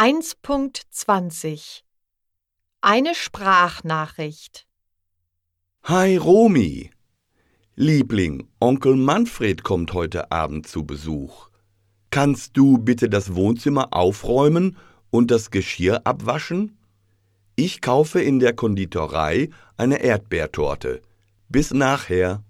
1.20 Eine Sprachnachricht Hi Romi. Liebling, Onkel Manfred kommt heute Abend zu Besuch. Kannst du bitte das Wohnzimmer aufräumen und das Geschirr abwaschen? Ich kaufe in der Konditorei eine Erdbeertorte. Bis nachher.